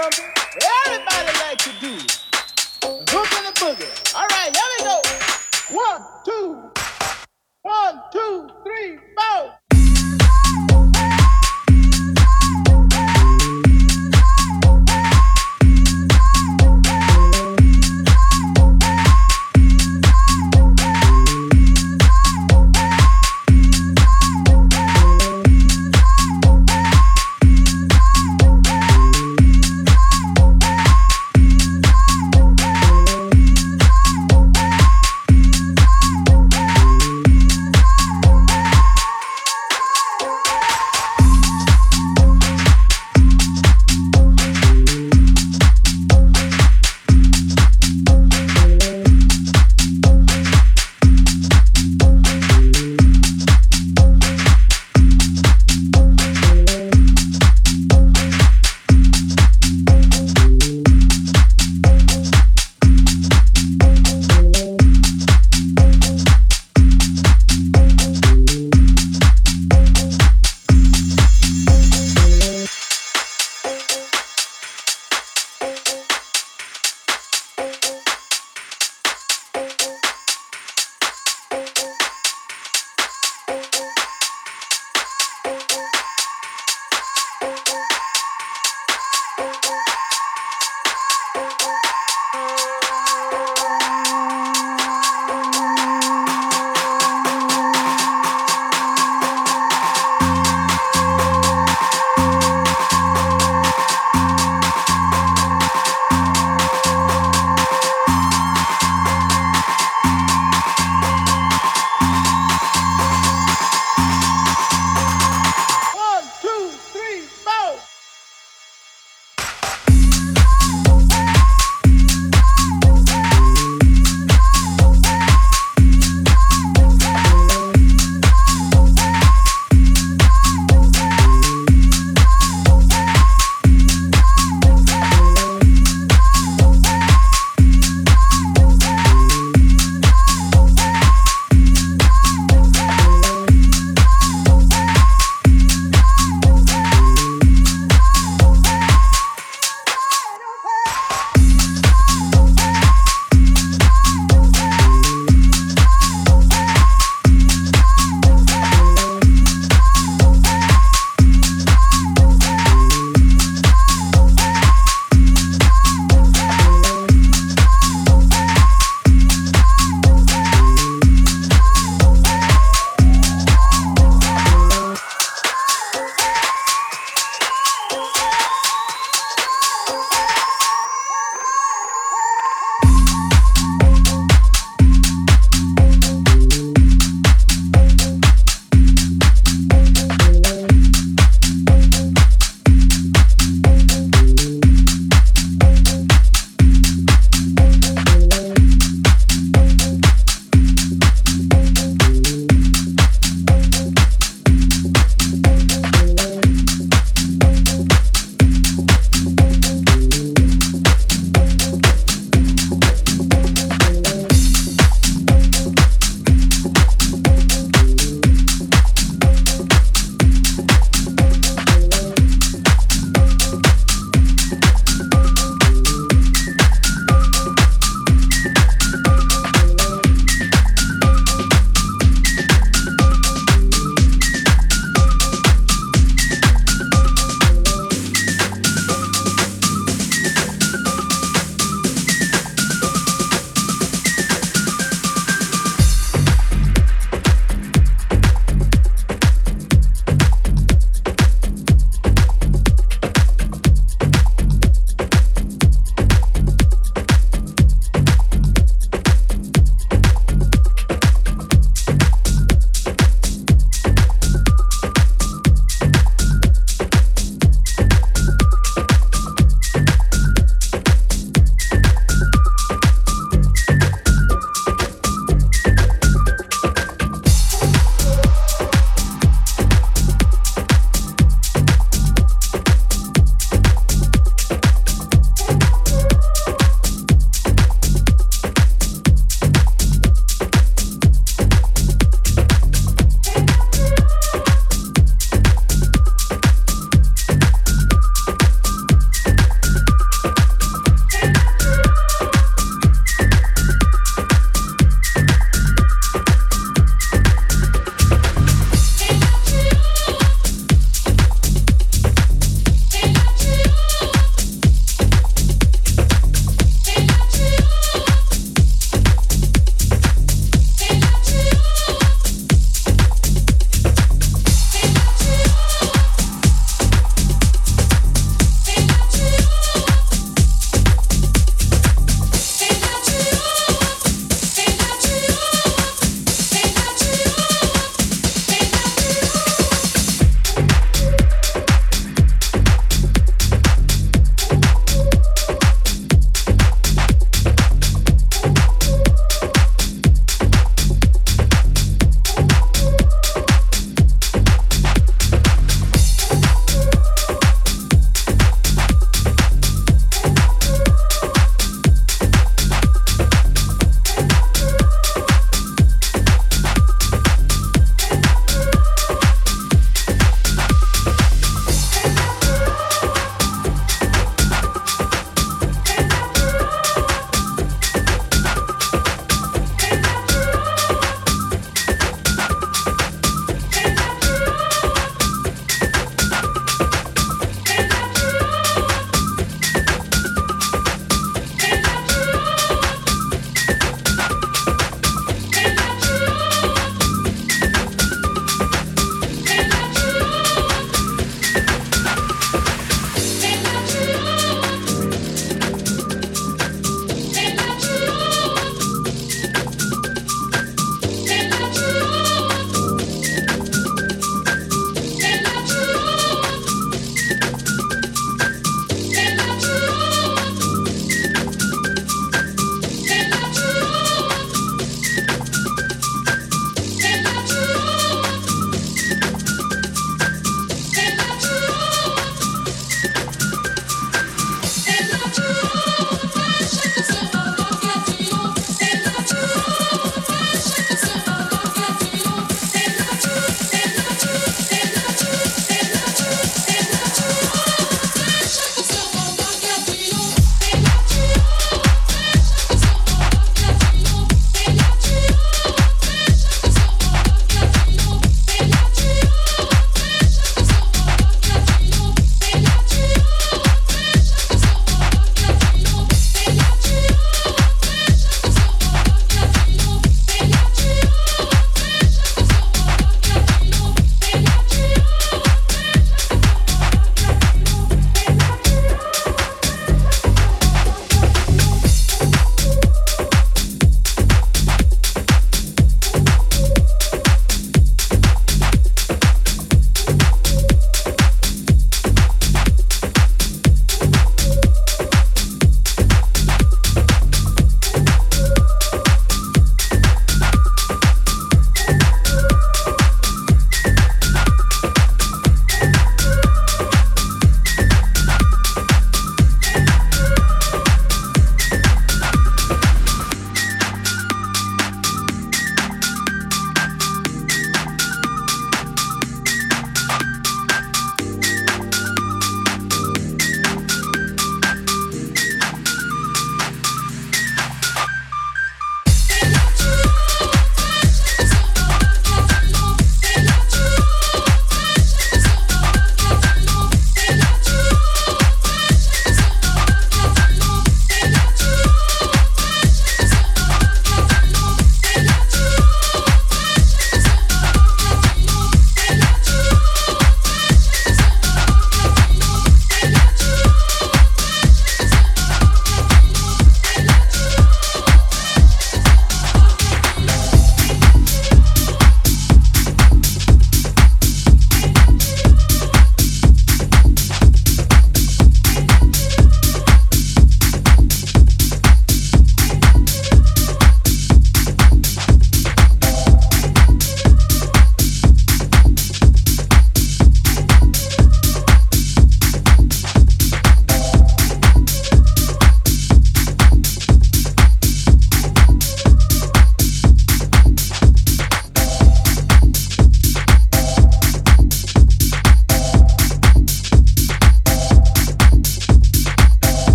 something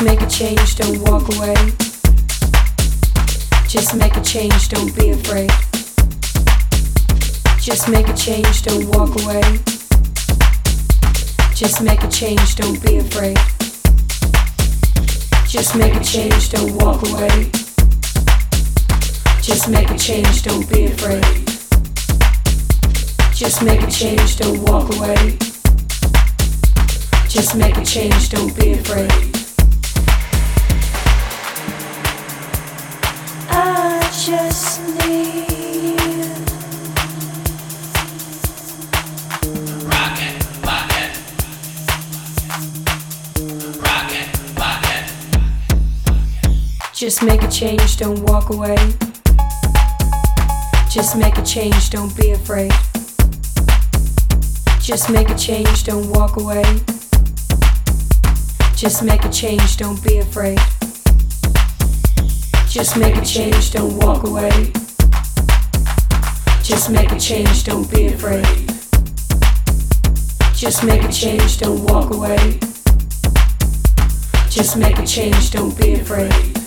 Just make a change, don't walk away. Just make a change, don't be afraid. Just make a change, don't walk away. Just make a change, don't be afraid. Just make a change, don't walk away. Just make a change, don't be afraid. Just make a change, don't walk away. Just make a change, don't be afraid. Just make a change, don't walk away. Just make a change, don't be afraid. Just make a change, don't walk away. Just make a change, don't be afraid. Just make a change, don't walk away. Just make a change, don't be afraid. Just make a change, don't walk away. Just make a change, don't be afraid.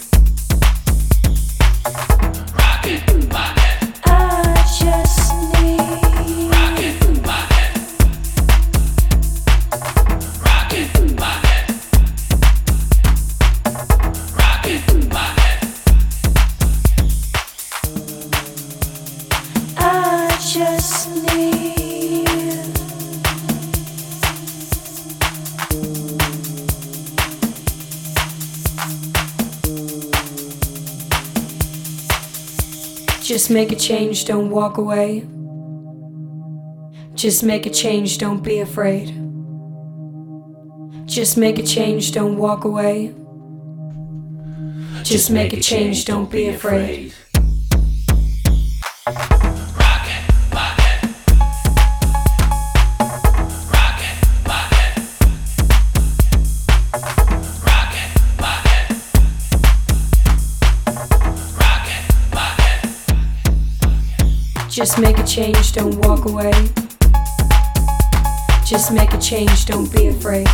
Just make a change, don't walk away. Just make a change, don't be afraid. Just make a change, don't walk away. Just make a change, don't be afraid. Just make a change, don't walk away. Just make a change, don't be afraid.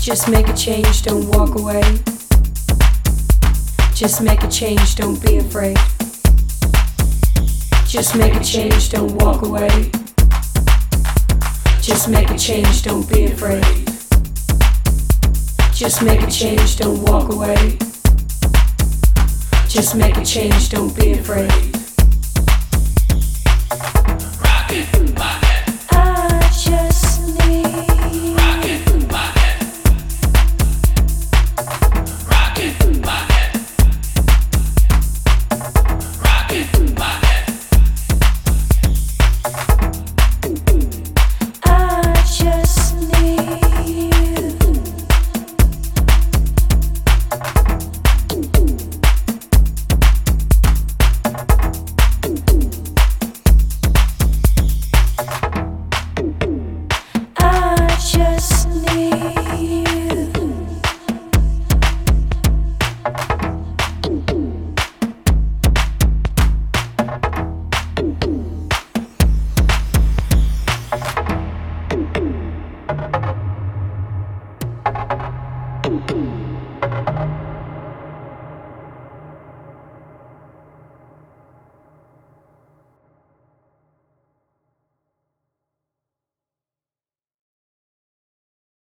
Just make a change, don't walk away. Just make a change, don't be afraid. Just make a change, don't walk away. Just make a change, don't be afraid. Just make a change, don't walk away. Just make a change, don't be afraid. Rocket